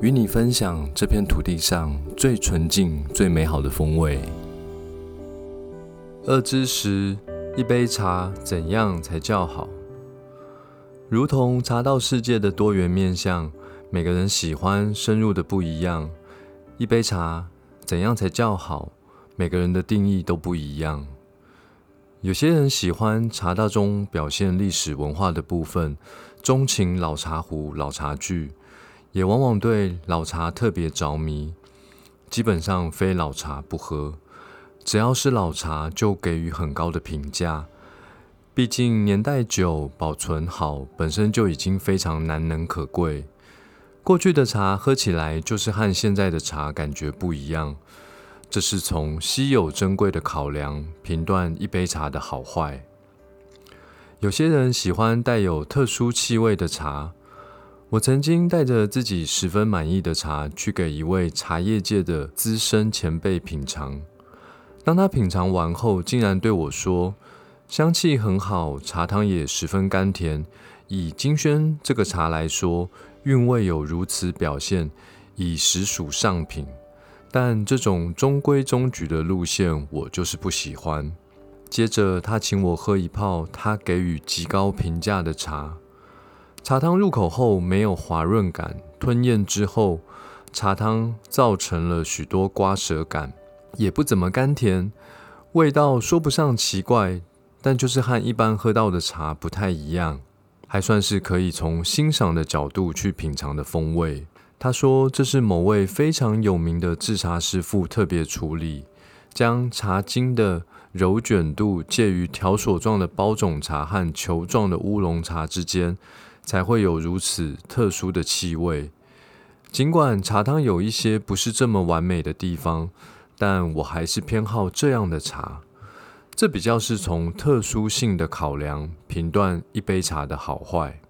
与你分享这片土地上最纯净、最美好的风味。二之时，一杯茶怎样才叫好？如同茶道世界的多元面相，每个人喜欢深入的不一样。一杯茶怎样才叫好？每个人的定义都不一样。有些人喜欢茶道中表现历史文化的部分，钟情老茶壶、老茶具。也往往对老茶特别着迷，基本上非老茶不喝。只要是老茶，就给予很高的评价。毕竟年代久、保存好，本身就已经非常难能可贵。过去的茶喝起来就是和现在的茶感觉不一样，这是从稀有珍贵的考量评断一杯茶的好坏。有些人喜欢带有特殊气味的茶。我曾经带着自己十分满意的茶去给一位茶叶界的资深前辈品尝。当他品尝完后，竟然对我说：“香气很好，茶汤也十分甘甜。以金萱这个茶来说，韵味有如此表现，已实属上品。但这种中规中矩的路线，我就是不喜欢。”接着，他请我喝一泡他给予极高评价的茶。茶汤入口后没有滑润感，吞咽之后，茶汤造成了许多刮舌感，也不怎么甘甜，味道说不上奇怪，但就是和一般喝到的茶不太一样，还算是可以从欣赏的角度去品尝的风味。他说这是某位非常有名的制茶师傅特别处理，将茶精的柔卷度介于条索状的包种茶和球状的乌龙茶之间。才会有如此特殊的气味。尽管茶汤有一些不是这么完美的地方，但我还是偏好这样的茶。这比较是从特殊性的考量评断一杯茶的好坏。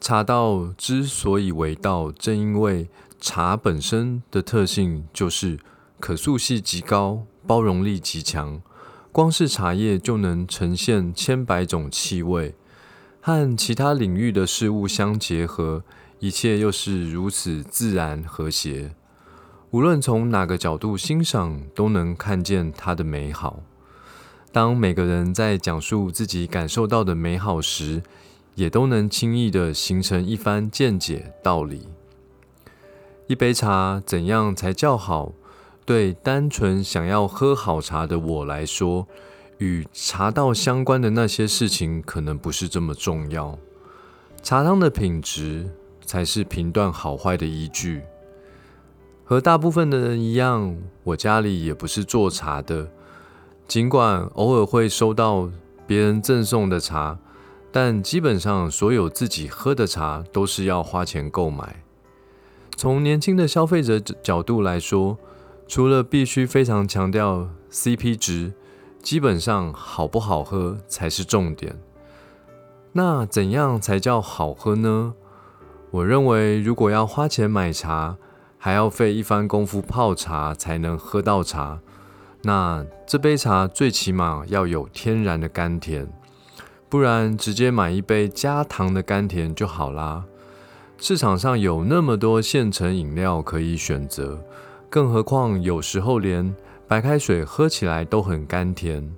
茶道之所以为道，正因为茶本身的特性就是可塑性极高，包容力极强。光是茶叶就能呈现千百种气味。和其他领域的事物相结合，一切又是如此自然和谐。无论从哪个角度欣赏，都能看见它的美好。当每个人在讲述自己感受到的美好时，也都能轻易的形成一番见解道理。一杯茶怎样才叫好？对单纯想要喝好茶的我来说。与茶道相关的那些事情可能不是这么重要，茶汤的品质才是评断好坏的依据。和大部分的人一样，我家里也不是做茶的，尽管偶尔会收到别人赠送的茶，但基本上所有自己喝的茶都是要花钱购买。从年轻的消费者角度来说，除了必须非常强调 CP 值。基本上好不好喝才是重点。那怎样才叫好喝呢？我认为，如果要花钱买茶，还要费一番功夫泡茶才能喝到茶，那这杯茶最起码要有天然的甘甜，不然直接买一杯加糖的甘甜就好啦。市场上有那么多现成饮料可以选择，更何况有时候连。白开水喝起来都很甘甜，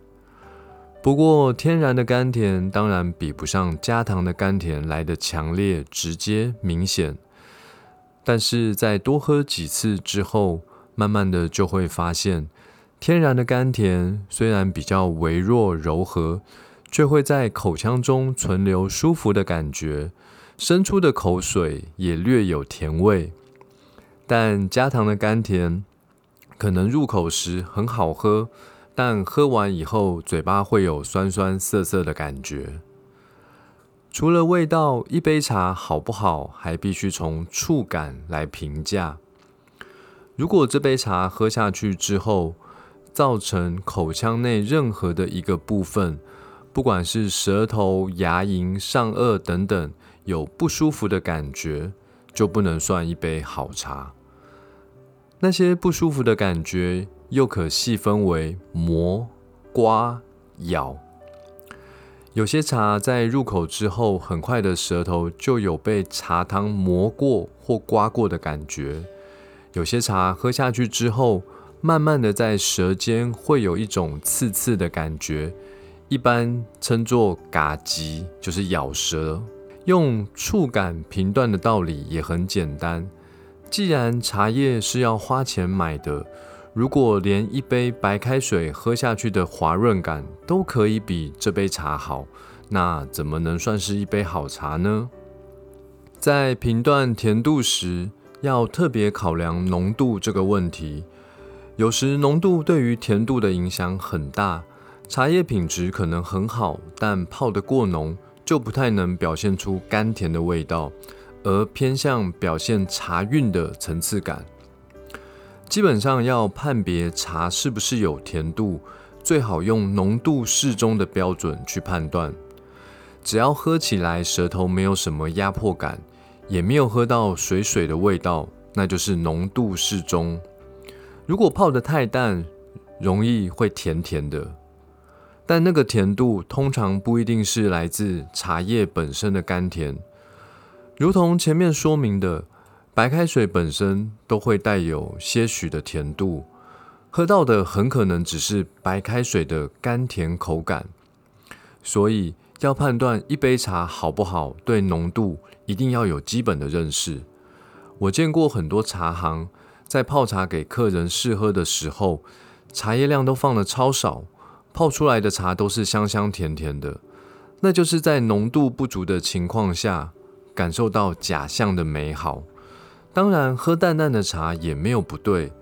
不过天然的甘甜当然比不上加糖的甘甜来的强烈、直接、明显。但是在多喝几次之后，慢慢的就会发现，天然的甘甜虽然比较微弱柔和，却会在口腔中存留舒服的感觉，生出的口水也略有甜味。但加糖的甘甜。可能入口时很好喝，但喝完以后嘴巴会有酸酸涩涩的感觉。除了味道，一杯茶好不好，还必须从触感来评价。如果这杯茶喝下去之后，造成口腔内任何的一个部分，不管是舌头、牙龈、上颚等等，有不舒服的感觉，就不能算一杯好茶。那些不舒服的感觉，又可细分为磨、刮、咬。有些茶在入口之后，很快的舌头就有被茶汤磨过或刮过的感觉；有些茶喝下去之后，慢慢的在舌尖会有一种刺刺的感觉，一般称作嘎吉，就是咬舌。用触感评断的道理也很简单，既然茶叶是要花钱买的。如果连一杯白开水喝下去的滑润感都可以比这杯茶好，那怎么能算是一杯好茶呢？在评断甜度时，要特别考量浓度这个问题。有时浓度对于甜度的影响很大，茶叶品质可能很好，但泡得过浓，就不太能表现出甘甜的味道，而偏向表现茶韵的层次感。基本上要判别茶是不是有甜度，最好用浓度适中的标准去判断。只要喝起来舌头没有什么压迫感，也没有喝到水水的味道，那就是浓度适中。如果泡得太淡，容易会甜甜的，但那个甜度通常不一定是来自茶叶本身的甘甜，如同前面说明的。白开水本身都会带有些许的甜度，喝到的很可能只是白开水的甘甜口感。所以要判断一杯茶好不好，对浓度一定要有基本的认识。我见过很多茶行在泡茶给客人试喝的时候，茶叶量都放的超少，泡出来的茶都是香香甜甜的，那就是在浓度不足的情况下，感受到假象的美好。当然，喝淡淡的茶也没有不对，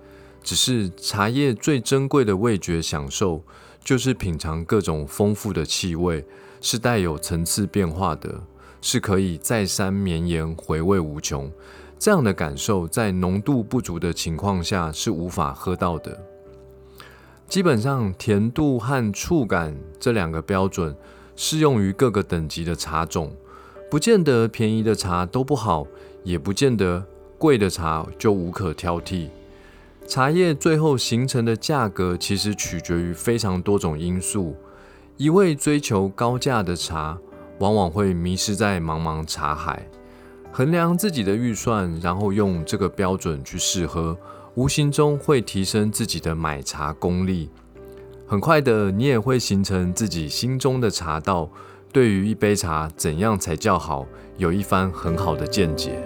只是茶叶最珍贵的味觉享受，就是品尝各种丰富的气味，是带有层次变化的，是可以再三绵延、回味无穷。这样的感受，在浓度不足的情况下是无法喝到的。基本上，甜度和触感这两个标准适用于各个等级的茶种，不见得便宜的茶都不好，也不见得。贵的茶就无可挑剔，茶叶最后形成的价格其实取决于非常多种因素。一味追求高价的茶，往往会迷失在茫茫茶海。衡量自己的预算，然后用这个标准去试喝，无形中会提升自己的买茶功力。很快的，你也会形成自己心中的茶道，对于一杯茶怎样才叫好，有一番很好的见解。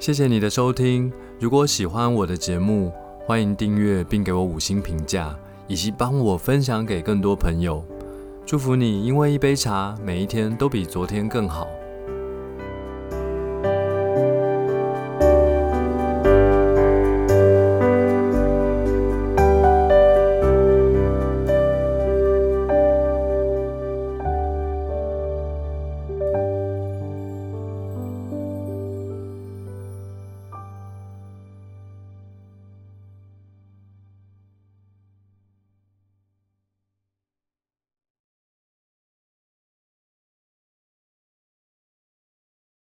谢谢你的收听。如果喜欢我的节目，欢迎订阅并给我五星评价，以及帮我分享给更多朋友。祝福你，因为一杯茶，每一天都比昨天更好。